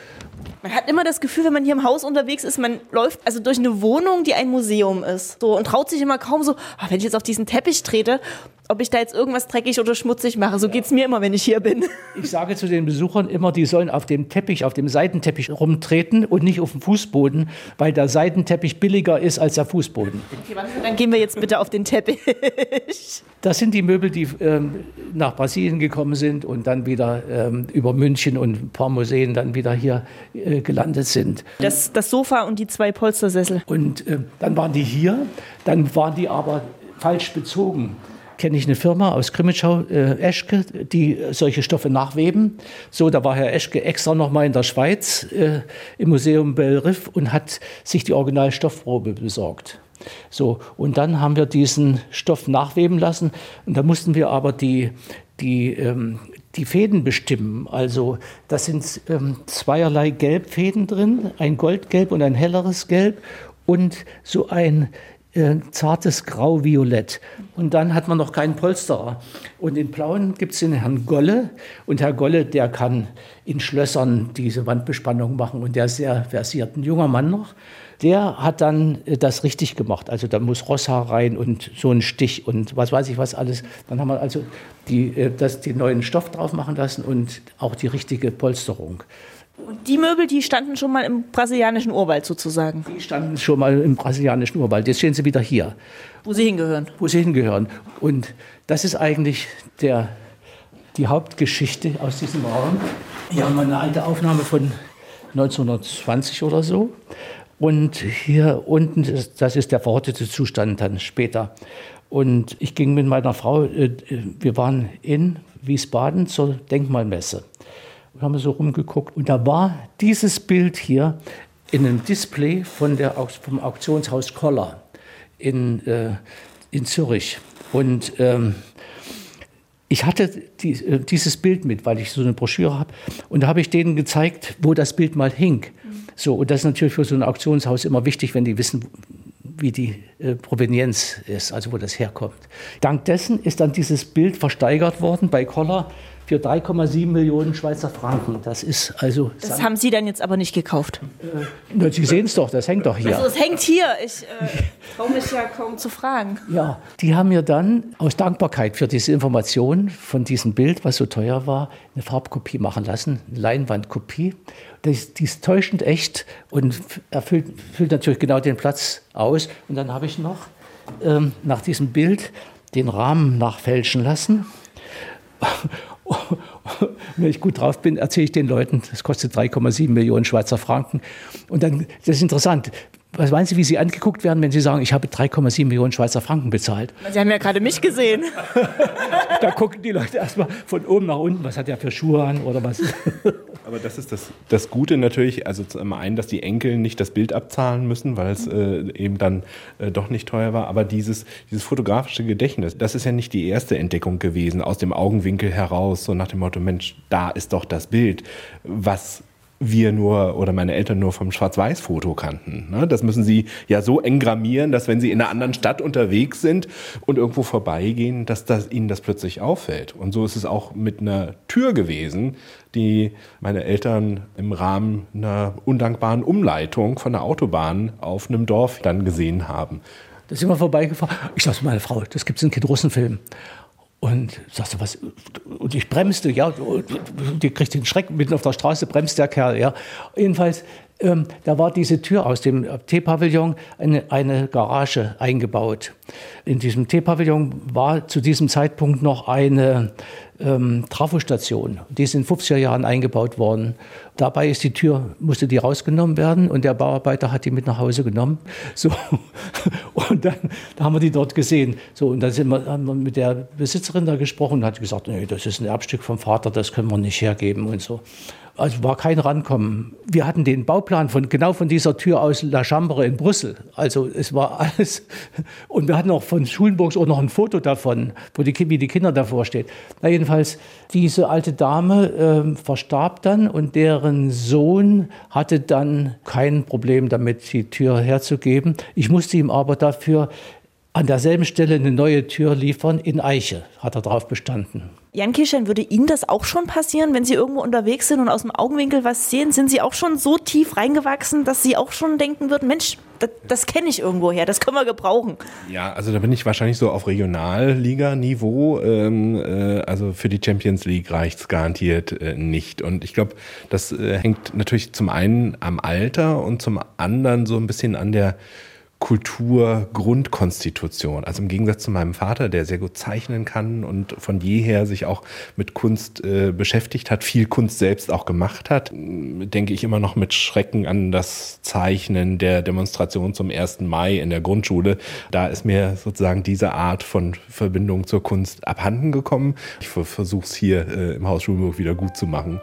Man hat immer das Gefühl, wenn man hier im Haus unterwegs ist, man läuft also durch eine Wohnung, die ein Museum ist. So, und traut sich immer kaum so, ach, wenn ich jetzt auf diesen Teppich trete, ob ich da jetzt irgendwas dreckig oder schmutzig mache. So geht es mir immer, wenn ich hier bin. Ich sage zu den Besuchern immer, die sollen auf dem Teppich, auf dem Seitenteppich rumtreten und nicht auf dem Fußboden, weil der Seitenteppich billiger ist als der Fußboden. Okay, dann gehen wir jetzt bitte auf den Teppich. Das sind die Möbel, die ähm, nach Brasilien gekommen sind und dann wieder ähm, über München und ein paar Museen dann wieder hier äh, gelandet sind. Das, das Sofa und die zwei Polstersessel. Und äh, dann waren die hier, dann waren die aber falsch bezogen kenne ich eine Firma aus Grimmitschau, äh, Eschke, die solche Stoffe nachweben. So, da war Herr Eschke extra noch mal in der Schweiz äh, im Museum Bellriff und hat sich die Originalstoffprobe besorgt. So, und dann haben wir diesen Stoff nachweben lassen und da mussten wir aber die, die, ähm, die Fäden bestimmen. Also das sind ähm, zweierlei Gelbfäden drin, ein Goldgelb und ein helleres Gelb und so ein äh, zartes Grau-Violett. Und dann hat man noch keinen Polsterer. Und in Blauen gibt es den Herrn Golle. Und Herr Golle, der kann in Schlössern diese Wandbespannung machen. Und der ist sehr versiert. Ein junger Mann noch. Der hat dann äh, das richtig gemacht. Also da muss Rosshaar rein und so ein Stich und was weiß ich was alles. Dann haben wir also die, äh, das, den neuen Stoff drauf machen lassen und auch die richtige Polsterung. Und die Möbel, die standen schon mal im brasilianischen Urwald sozusagen? Die standen schon mal im brasilianischen Urwald. Jetzt stehen sie wieder hier. Wo sie hingehören? Wo sie hingehören. Und das ist eigentlich der, die Hauptgeschichte aus diesem Raum. Hier haben wir eine alte Aufnahme von 1920 oder so. Und hier unten, das ist der verrottete Zustand dann später. Und ich ging mit meiner Frau, äh, wir waren in Wiesbaden zur Denkmalmesse und haben so rumgeguckt. Und da war dieses Bild hier in einem Display von der, vom Auktionshaus Koller in, äh, in Zürich. Und ähm, ich hatte die, äh, dieses Bild mit, weil ich so eine Broschüre habe. Und da habe ich denen gezeigt, wo das Bild mal hing. So, und das ist natürlich für so ein Auktionshaus immer wichtig, wenn die wissen, wie die Provenienz ist, also wo das herkommt. Dank dessen ist dann dieses Bild versteigert worden bei Koller für 3,7 Millionen Schweizer Franken. Das ist also. Das haben Sie dann jetzt aber nicht gekauft? Äh, Sie sehen es doch, das hängt doch hier. Also es hängt hier. Ich äh, traue mich ja kaum zu fragen. Ja, die haben mir dann aus Dankbarkeit für diese Information von diesem Bild, was so teuer war, eine Farbkopie machen lassen, eine Leinwandkopie. Das, die ist täuschend echt und erfüllt, füllt natürlich genau den Platz aus. Und dann habe ich noch ähm, nach diesem Bild den Rahmen nachfälschen lassen. Wenn ich gut drauf bin, erzähle ich den Leuten, das kostet 3,7 Millionen Schweizer Franken. Und dann, das ist interessant, Was meinen Sie, wie Sie angeguckt werden, wenn Sie sagen, ich habe 3,7 Millionen Schweizer Franken bezahlt? Sie haben ja gerade mich gesehen. da gucken die Leute erstmal von oben nach unten, was hat er für Schuhe an oder was. Aber das ist das, das Gute natürlich, also zum einen, dass die Enkel nicht das Bild abzahlen müssen, weil es äh, eben dann äh, doch nicht teuer war. Aber dieses, dieses fotografische Gedächtnis, das ist ja nicht die erste Entdeckung gewesen, aus dem Augenwinkel heraus, so nach dem Motto, Mensch, da ist doch das Bild, was wir nur oder meine Eltern nur vom Schwarz-Weiß-Foto kannten. Ne? Das müssen sie ja so engrammieren, dass wenn sie in einer anderen Stadt unterwegs sind und irgendwo vorbeigehen, dass das, ihnen das plötzlich auffällt. Und so ist es auch mit einer Tür gewesen, die meine Eltern im Rahmen einer undankbaren Umleitung von der Autobahn auf einem Dorf dann gesehen haben. Da sind wir vorbeigefahren. Ich sagte, meine Frau, das gibt es in Kid-Russen-Film. Und sagst du, was? Und ich bremste, ja, die kriegt den Schreck mitten auf der Straße, bremst der Kerl, ja. Jedenfalls, ähm, da war diese Tür aus dem T-Pavillon eine, eine Garage eingebaut. In diesem T-Pavillon war zu diesem Zeitpunkt noch eine ähm, Trafostation. Die ist in 50er Jahren eingebaut worden. Dabei ist die Tür, musste die rausgenommen werden und der Bauarbeiter hat die mit nach Hause genommen. So. Und dann da haben wir die dort gesehen. So, und dann sind wir, haben wir mit der Besitzerin da gesprochen und hat gesagt, nee, das ist ein Erbstück vom Vater, das können wir nicht hergeben und so. Also war kein Rankommen. Wir hatten den Bauplan von genau von dieser Tür aus La Chambre in Brüssel. Also es war alles. Und wir hatten auch von Schulenburgs auch noch ein Foto davon, wo die, wie die Kinder davor steht. Na jedenfalls, diese alte Dame äh, verstarb dann und deren Sohn hatte dann kein Problem damit, die Tür herzugeben. Ich musste ihm aber dafür an derselben Stelle eine neue Tür liefern in Eiche, hat er darauf bestanden. Jan Kirstein, würde Ihnen das auch schon passieren, wenn Sie irgendwo unterwegs sind und aus dem Augenwinkel was sehen? Sind Sie auch schon so tief reingewachsen, dass Sie auch schon denken würden, Mensch, das, das kenne ich irgendwo her, das können wir gebrauchen? Ja, also da bin ich wahrscheinlich so auf Regionalliga-Niveau. Ähm, äh, also für die Champions League reicht es garantiert äh, nicht. Und ich glaube, das äh, hängt natürlich zum einen am Alter und zum anderen so ein bisschen an der Kulturgrundkonstitution. Also im Gegensatz zu meinem Vater, der sehr gut zeichnen kann und von jeher sich auch mit Kunst äh, beschäftigt hat, viel Kunst selbst auch gemacht hat, denke ich immer noch mit Schrecken an das Zeichnen der Demonstration zum 1. Mai in der Grundschule. Da ist mir sozusagen diese Art von Verbindung zur Kunst abhanden gekommen. Ich versuche es hier äh, im Haus Schulburg wieder gut zu machen.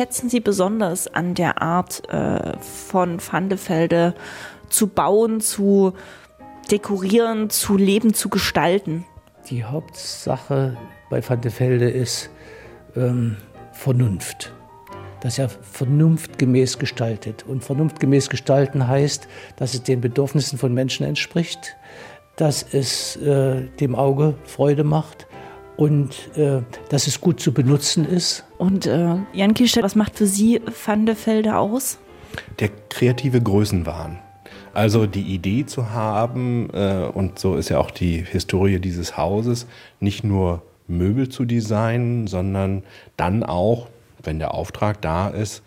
Schätzen Sie besonders an der Art äh, von Vandefelde zu bauen, zu dekorieren, zu leben, zu gestalten? Die Hauptsache bei Vandefelde ist ähm, Vernunft. Dass er vernunftgemäß gestaltet. Und vernunftgemäß gestalten heißt, dass es den Bedürfnissen von Menschen entspricht, dass es äh, dem Auge Freude macht und äh, dass es gut zu benutzen ist. Und äh, Jan Kischer, was macht für Sie Van de Velde aus? Der kreative Größenwahn. Also die Idee zu haben, äh, und so ist ja auch die Historie dieses Hauses, nicht nur Möbel zu designen, sondern dann auch, wenn der Auftrag da ist,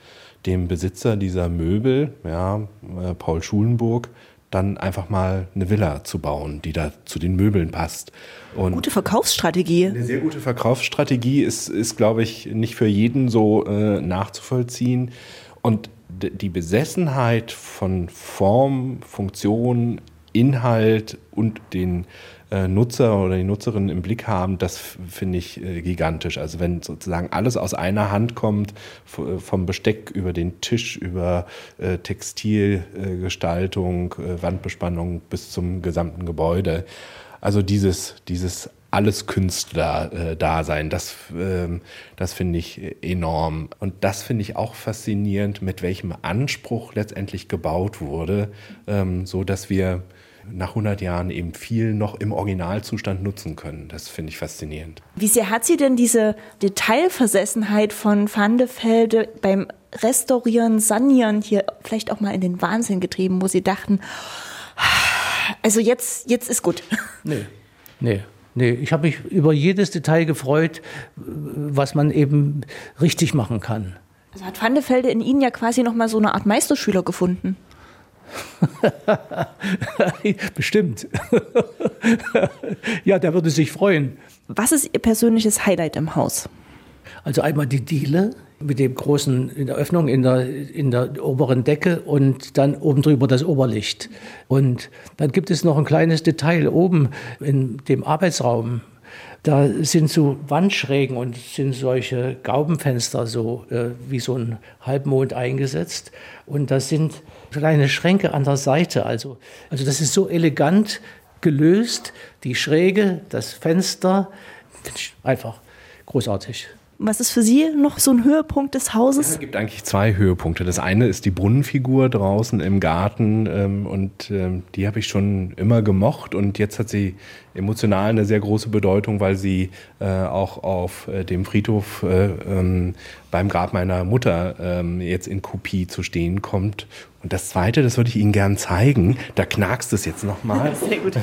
dem Besitzer dieser Möbel, ja, äh, Paul Schulenburg, dann einfach mal eine Villa zu bauen, die da zu den Möbeln passt. Und gute Verkaufsstrategie. Eine sehr gute Verkaufsstrategie ist, ist glaube ich, nicht für jeden so äh, nachzuvollziehen. Und die Besessenheit von Form, Funktion, Inhalt und den Nutzer oder die Nutzerin im Blick haben, das finde ich äh, gigantisch. Also wenn sozusagen alles aus einer Hand kommt, äh, vom Besteck über den Tisch, über Textilgestaltung, Wandbespannung bis zum gesamten Gebäude. Also dieses, dieses alles Künstler äh, da sein. Das, ähm, das finde ich enorm. Und das finde ich auch faszinierend, mit welchem Anspruch letztendlich gebaut wurde, ähm, so dass wir nach 100 Jahren eben viel noch im Originalzustand nutzen können. Das finde ich faszinierend. Wie sehr hat Sie denn diese Detailversessenheit von Van de Velde beim Restaurieren, Sanieren hier vielleicht auch mal in den Wahnsinn getrieben, wo Sie dachten, also jetzt, jetzt ist gut? Nee, nee. Nee, ich habe mich über jedes Detail gefreut, was man eben richtig machen kann. Also hat Van de Velde in Ihnen ja quasi noch mal so eine Art Meisterschüler gefunden. Bestimmt. ja, der würde sich freuen. Was ist Ihr persönliches Highlight im Haus? Also einmal die Diele mit dem großen in der Öffnung in der, in der oberen Decke und dann oben drüber das Oberlicht. Und dann gibt es noch ein kleines Detail oben in dem Arbeitsraum. Da sind so Wandschrägen und sind solche Gaubenfenster so äh, wie so ein Halbmond eingesetzt. Und da sind kleine Schränke an der Seite. Also, also das ist so elegant gelöst. Die Schräge, das Fenster, einfach großartig. Was ist für Sie noch so ein Höhepunkt des Hauses? Es gibt eigentlich zwei Höhepunkte. Das eine ist die Brunnenfigur draußen im Garten ähm, und ähm, die habe ich schon immer gemocht und jetzt hat sie emotional eine sehr große Bedeutung, weil sie äh, auch auf äh, dem Friedhof äh, ähm, beim Grab meiner Mutter ähm, jetzt in Kopie zu stehen kommt. Und das zweite, das würde ich Ihnen gern zeigen. Da knackst es jetzt nochmal. Sehr gut.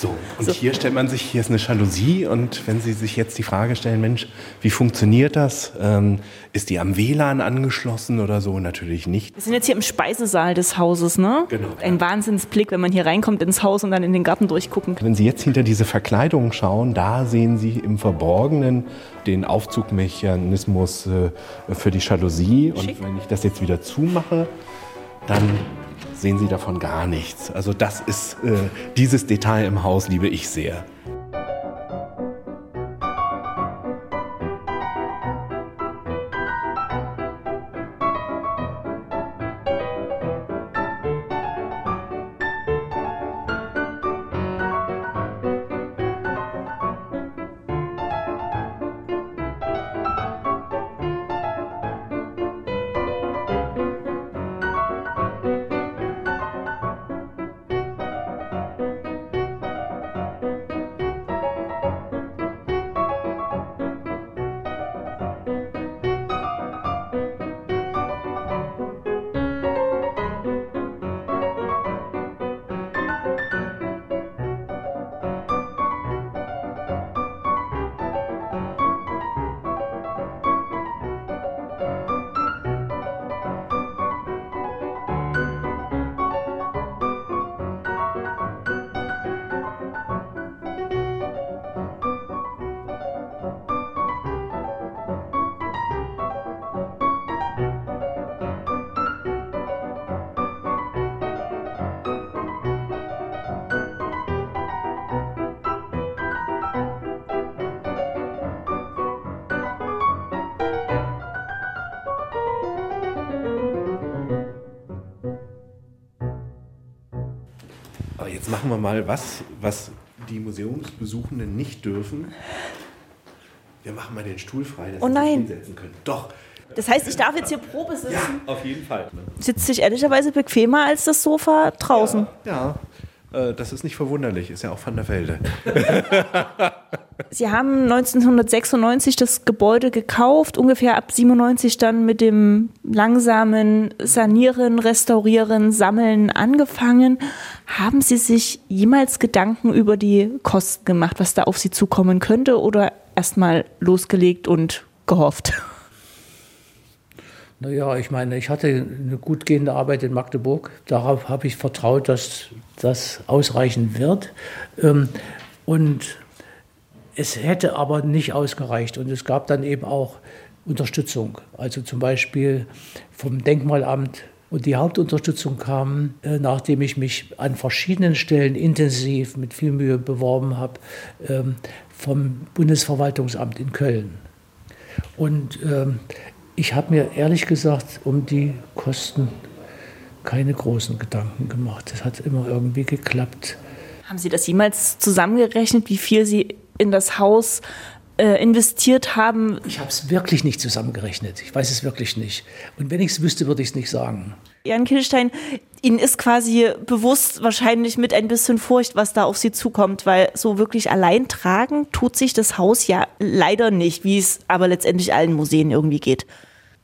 So, und so. hier stellt man sich, hier ist eine Jalousie und wenn Sie sich jetzt die Frage stellen, Mensch, wie funktioniert das? Ähm, ist die am WLAN angeschlossen oder so? Natürlich nicht. Wir sind jetzt hier im Speisesaal des Hauses, ne? Genau. Ein ja. Wahnsinnsblick, wenn man hier reinkommt ins Haus und dann in den Garten durchgucken kann. Wenn Sie jetzt hinter diese Verkleidung schauen, da sehen Sie im Verborgenen den Aufzugmechanismus äh, für die Jalousie. Schick. Und wenn ich das jetzt wieder zumache, dann sehen Sie davon gar nichts. Also das ist äh, dieses Detail im Haus liebe ich sehr. Machen wir mal was, was die Museumsbesuchenden nicht dürfen. Wir machen mal den Stuhl frei, dass oh nein. Sie sich hinsetzen können. Doch. Das heißt, ich darf jetzt hier Probe sitzen? Ja, auf jeden Fall. Sitzt sich ehrlicherweise bequemer als das Sofa draußen. Ja, ja. Äh, das ist nicht verwunderlich, ist ja auch Van der Velde. Sie haben 1996 das Gebäude gekauft, ungefähr ab 97 dann mit dem langsamen Sanieren, Restaurieren, Sammeln angefangen. Haben Sie sich jemals Gedanken über die Kosten gemacht, was da auf Sie zukommen könnte oder erstmal losgelegt und gehofft? Naja, ich meine, ich hatte eine gut gehende Arbeit in Magdeburg. Darauf habe ich vertraut, dass das ausreichen wird. Ähm, und es hätte aber nicht ausgereicht und es gab dann eben auch Unterstützung. Also zum Beispiel vom Denkmalamt. Und die Hauptunterstützung kam, äh, nachdem ich mich an verschiedenen Stellen intensiv mit viel Mühe beworben habe, ähm, vom Bundesverwaltungsamt in Köln. Und ähm, ich habe mir ehrlich gesagt um die Kosten keine großen Gedanken gemacht. Es hat immer irgendwie geklappt. Haben Sie das jemals zusammengerechnet, wie viel Sie in das Haus äh, investiert haben? Ich habe es wirklich nicht zusammengerechnet. Ich weiß es wirklich nicht. Und wenn ich es wüsste, würde ich es nicht sagen. Jan Kielstein, Ihnen ist quasi bewusst wahrscheinlich mit ein bisschen Furcht, was da auf Sie zukommt, weil so wirklich allein tragen tut sich das Haus ja leider nicht, wie es aber letztendlich allen Museen irgendwie geht.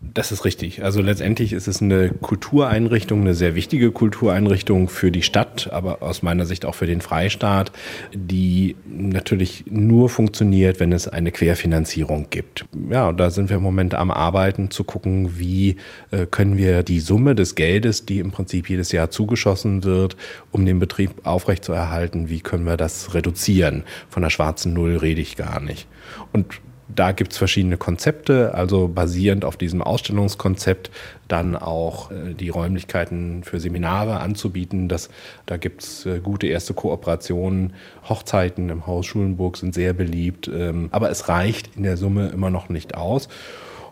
Das ist richtig. Also letztendlich ist es eine Kultureinrichtung, eine sehr wichtige Kultureinrichtung für die Stadt, aber aus meiner Sicht auch für den Freistaat, die natürlich nur funktioniert, wenn es eine Querfinanzierung gibt. Ja, da sind wir im Moment am Arbeiten, zu gucken, wie äh, können wir die Summe des Geldes, die im Prinzip jedes Jahr zugeschossen wird, um den Betrieb aufrechtzuerhalten, wie können wir das reduzieren? Von der schwarzen Null rede ich gar nicht. Und da gibt es verschiedene Konzepte, also basierend auf diesem Ausstellungskonzept dann auch äh, die Räumlichkeiten für Seminare anzubieten. Das, da gibt es äh, gute erste Kooperationen. Hochzeiten im Haus Schulenburg sind sehr beliebt, ähm, aber es reicht in der Summe immer noch nicht aus.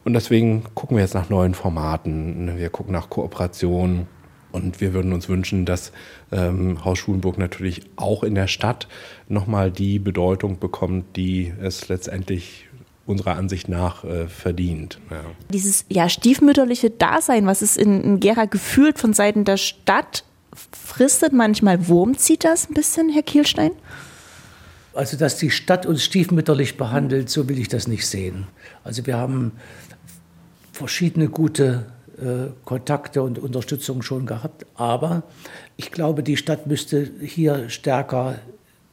Und deswegen gucken wir jetzt nach neuen Formaten. Wir gucken nach Kooperationen. Und wir würden uns wünschen, dass ähm, Haus Schulenburg natürlich auch in der Stadt nochmal die Bedeutung bekommt, die es letztendlich unserer Ansicht nach äh, verdient. Ja. Dieses ja, stiefmütterliche Dasein, was es in, in Gera gefühlt von Seiten der Stadt fristet manchmal. Wurm zieht das ein bisschen, Herr Kielstein? Also, dass die Stadt uns stiefmütterlich behandelt, so will ich das nicht sehen. Also, wir haben verschiedene gute äh, Kontakte und Unterstützung schon gehabt, aber ich glaube, die Stadt müsste hier stärker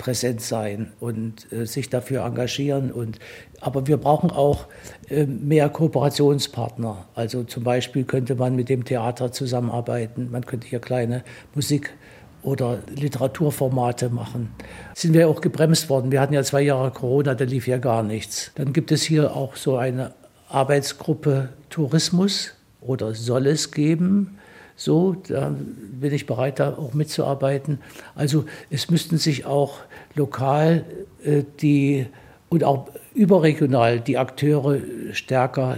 präsent sein und äh, sich dafür engagieren. Und, aber wir brauchen auch äh, mehr Kooperationspartner. Also zum Beispiel könnte man mit dem Theater zusammenarbeiten. Man könnte hier kleine Musik- oder Literaturformate machen. Sind wir auch gebremst worden. Wir hatten ja zwei Jahre Corona, da lief ja gar nichts. Dann gibt es hier auch so eine Arbeitsgruppe Tourismus oder soll es geben so, da bin ich bereit, da auch mitzuarbeiten. Also es müssten sich auch lokal äh, die und auch überregional die Akteure stärker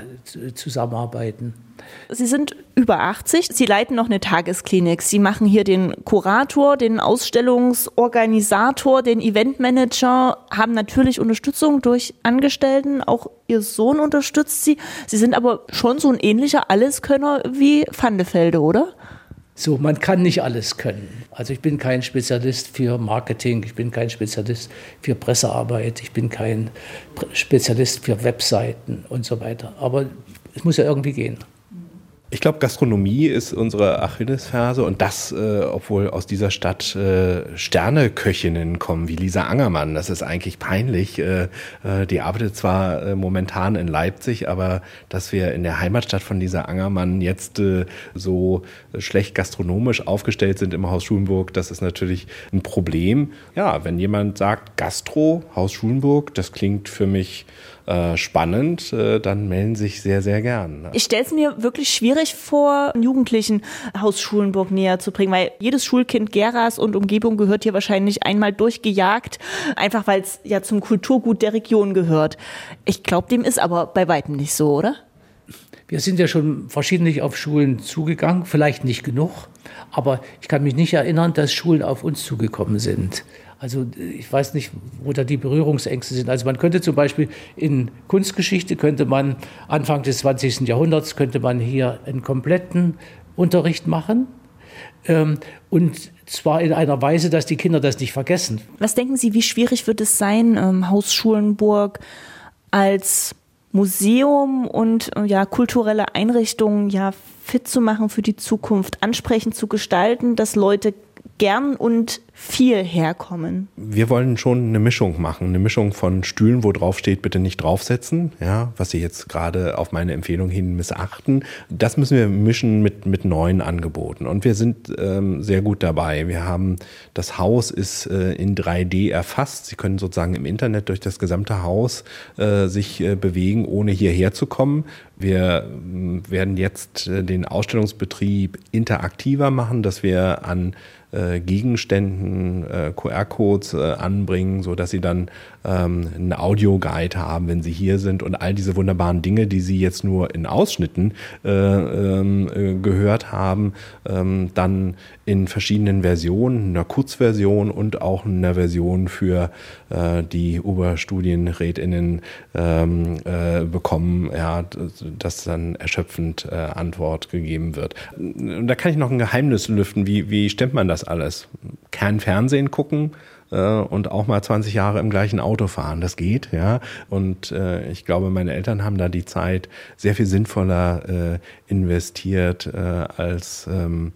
zusammenarbeiten. Sie sind über 80, Sie leiten noch eine Tagesklinik. Sie machen hier den Kurator, den Ausstellungsorganisator, den Eventmanager, haben natürlich Unterstützung durch Angestellten. Auch Ihr Sohn unterstützt Sie. Sie sind aber schon so ein ähnlicher Alleskönner wie Vandefelde, oder? So, man kann nicht alles können. Also ich bin kein Spezialist für Marketing, ich bin kein Spezialist für Pressearbeit, ich bin kein Spezialist für Webseiten und so weiter. Aber es muss ja irgendwie gehen. Ich glaube, Gastronomie ist unsere Achillesferse und das, äh, obwohl aus dieser Stadt äh, Sterneköchinnen kommen, wie Lisa Angermann. Das ist eigentlich peinlich. Äh, äh, die arbeitet zwar äh, momentan in Leipzig, aber dass wir in der Heimatstadt von Lisa Angermann jetzt äh, so schlecht gastronomisch aufgestellt sind im Haus Schulenburg, das ist natürlich ein Problem. Ja, wenn jemand sagt Gastro, Haus Schulenburg, das klingt für mich äh, spannend, äh, dann melden sich sehr, sehr gern. Ich stelle es mir wirklich schwierig vor, Jugendlichen Haus Schulenburg näher zu bringen, weil jedes Schulkind Geras und Umgebung gehört hier wahrscheinlich einmal durchgejagt, einfach weil es ja zum Kulturgut der Region gehört. Ich glaube, dem ist aber bei weitem nicht so, oder? Wir sind ja schon verschiedentlich auf Schulen zugegangen, vielleicht nicht genug, aber ich kann mich nicht erinnern, dass Schulen auf uns zugekommen sind. Also ich weiß nicht, wo da die Berührungsängste sind. Also man könnte zum Beispiel in Kunstgeschichte, könnte man Anfang des 20. Jahrhunderts, könnte man hier einen kompletten Unterricht machen. Ähm, und zwar in einer Weise, dass die Kinder das nicht vergessen. Was denken Sie, wie schwierig wird es sein, ähm, Haus Schulenburg als Museum und äh, ja, kulturelle Einrichtungen ja fit zu machen für die Zukunft, ansprechend zu gestalten, dass Leute gern und viel herkommen. Wir wollen schon eine Mischung machen, eine Mischung von Stühlen, wo drauf steht, bitte nicht draufsetzen, ja, was Sie jetzt gerade auf meine Empfehlung hin missachten. Das müssen wir mischen mit, mit neuen Angeboten. Und wir sind ähm, sehr gut dabei. Wir haben, das Haus ist äh, in 3D erfasst. Sie können sozusagen im Internet durch das gesamte Haus äh, sich äh, bewegen, ohne hierher zu kommen. Wir mm, werden jetzt äh, den Ausstellungsbetrieb interaktiver machen, dass wir an äh, Gegenständen äh, QR-Codes äh, anbringen, so dass sie dann ähm, einen Audioguide haben, wenn sie hier sind und all diese wunderbaren Dinge, die sie jetzt nur in Ausschnitten äh, ähm, äh, gehört haben, ähm, dann in verschiedenen Versionen, einer Kurzversion und auch einer Version für die Oberstudienrätinnen ähm, äh, bekommen, ja, dass dann erschöpfend Antwort gegeben wird. Und da kann ich noch ein Geheimnis lüften. Wie, wie stemmt man das alles? Kein Fernsehen gucken, äh, und auch mal 20 Jahre im gleichen Auto fahren. Das geht, ja. Und äh, ich glaube, meine Eltern haben da die Zeit sehr viel sinnvoller äh, investiert äh, als ähm,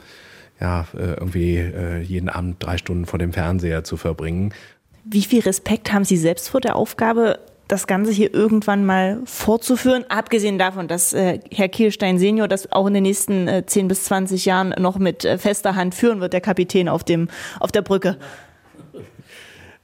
ja, äh, irgendwie äh, jeden Abend drei Stunden vor dem Fernseher zu verbringen. Wie viel Respekt haben Sie selbst vor der Aufgabe, das Ganze hier irgendwann mal fortzuführen, abgesehen davon, dass äh, Herr Kielstein Senior das auch in den nächsten äh, 10 bis 20 Jahren noch mit äh, fester Hand führen wird, der Kapitän auf, dem, auf der Brücke.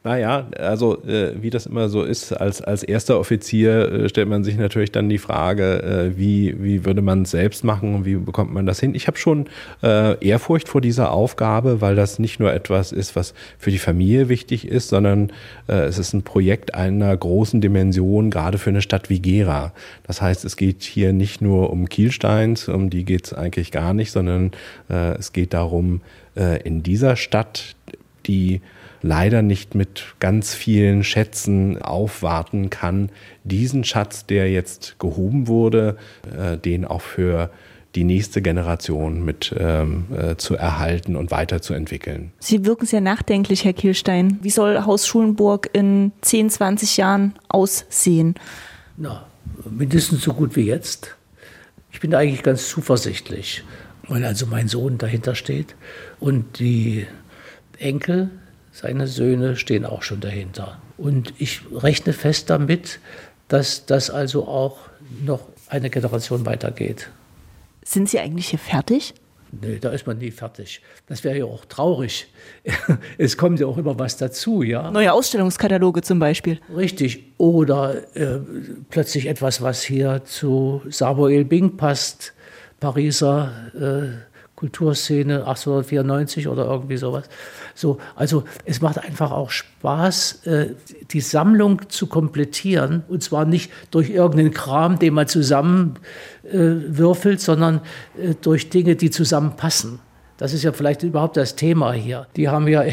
Naja, also äh, wie das immer so ist, als, als erster Offizier äh, stellt man sich natürlich dann die Frage, äh, wie, wie würde man es selbst machen und wie bekommt man das hin? Ich habe schon äh, Ehrfurcht vor dieser Aufgabe, weil das nicht nur etwas ist, was für die Familie wichtig ist, sondern äh, es ist ein Projekt einer großen Dimension, gerade für eine Stadt wie Gera. Das heißt, es geht hier nicht nur um Kielsteins, um die geht es eigentlich gar nicht, sondern äh, es geht darum, äh, in dieser Stadt, die leider nicht mit ganz vielen Schätzen aufwarten kann, diesen Schatz, der jetzt gehoben wurde, äh, den auch für die nächste Generation mit ähm, äh, zu erhalten und weiterzuentwickeln. Sie wirken sehr nachdenklich, Herr Kielstein. Wie soll Haus Schulenburg in 10, 20 Jahren aussehen? Na, mindestens so gut wie jetzt. Ich bin eigentlich ganz zuversichtlich, weil also mein Sohn dahinter steht und die Enkel seine Söhne stehen auch schon dahinter. Und ich rechne fest damit, dass das also auch noch eine Generation weitergeht. Sind Sie eigentlich hier fertig? Nee, da ist man nie fertig. Das wäre ja auch traurig. es kommt ja auch immer was dazu, ja. Neue Ausstellungskataloge zum Beispiel. Richtig. Oder äh, plötzlich etwas, was hier zu Samuel Bing passt, Pariser äh, Kulturszene 1894 oder irgendwie sowas. So, also es macht einfach auch Spaß, äh, die Sammlung zu komplettieren und zwar nicht durch irgendeinen Kram, den man zusammenwürfelt, äh, sondern äh, durch Dinge, die zusammenpassen. Das ist ja vielleicht überhaupt das Thema hier. Die haben ja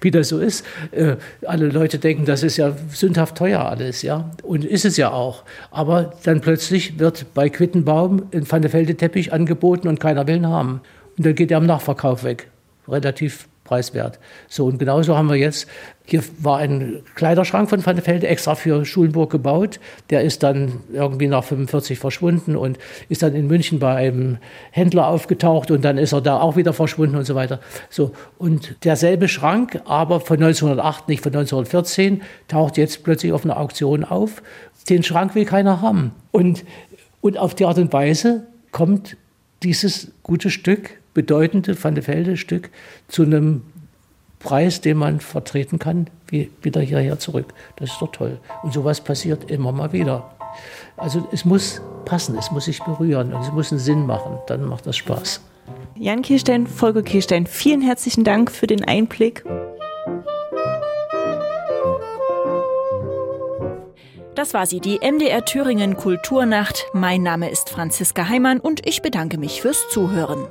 wie das so ist. Äh, alle Leute denken, das ist ja sündhaft teuer alles, ja. Und ist es ja auch. Aber dann plötzlich wird bei Quittenbaum ein Pfannefelde-Teppich angeboten und keiner will ihn haben. Und dann geht er am Nachverkauf weg. Relativ preiswert. So, und genauso haben wir jetzt, hier war ein Kleiderschrank von Van Felde extra für Schulenburg gebaut. Der ist dann irgendwie nach 45 verschwunden und ist dann in München bei einem Händler aufgetaucht und dann ist er da auch wieder verschwunden und so weiter. So, und derselbe Schrank, aber von 1908, nicht von 1914, taucht jetzt plötzlich auf einer Auktion auf. Den Schrank will keiner haben. Und, und auf die Art und Weise kommt dieses gute Stück bedeutende Van de Velde-Stück zu einem Preis, den man vertreten kann, wie wieder hierher zurück. Das ist doch toll. Und sowas passiert immer mal wieder. Also es muss passen, es muss sich berühren und es muss einen Sinn machen. Dann macht das Spaß. Jan Kirstein, Volker Kirstein, vielen herzlichen Dank für den Einblick. Das war sie, die MDR Thüringen Kulturnacht. Mein Name ist Franziska Heimann und ich bedanke mich fürs Zuhören.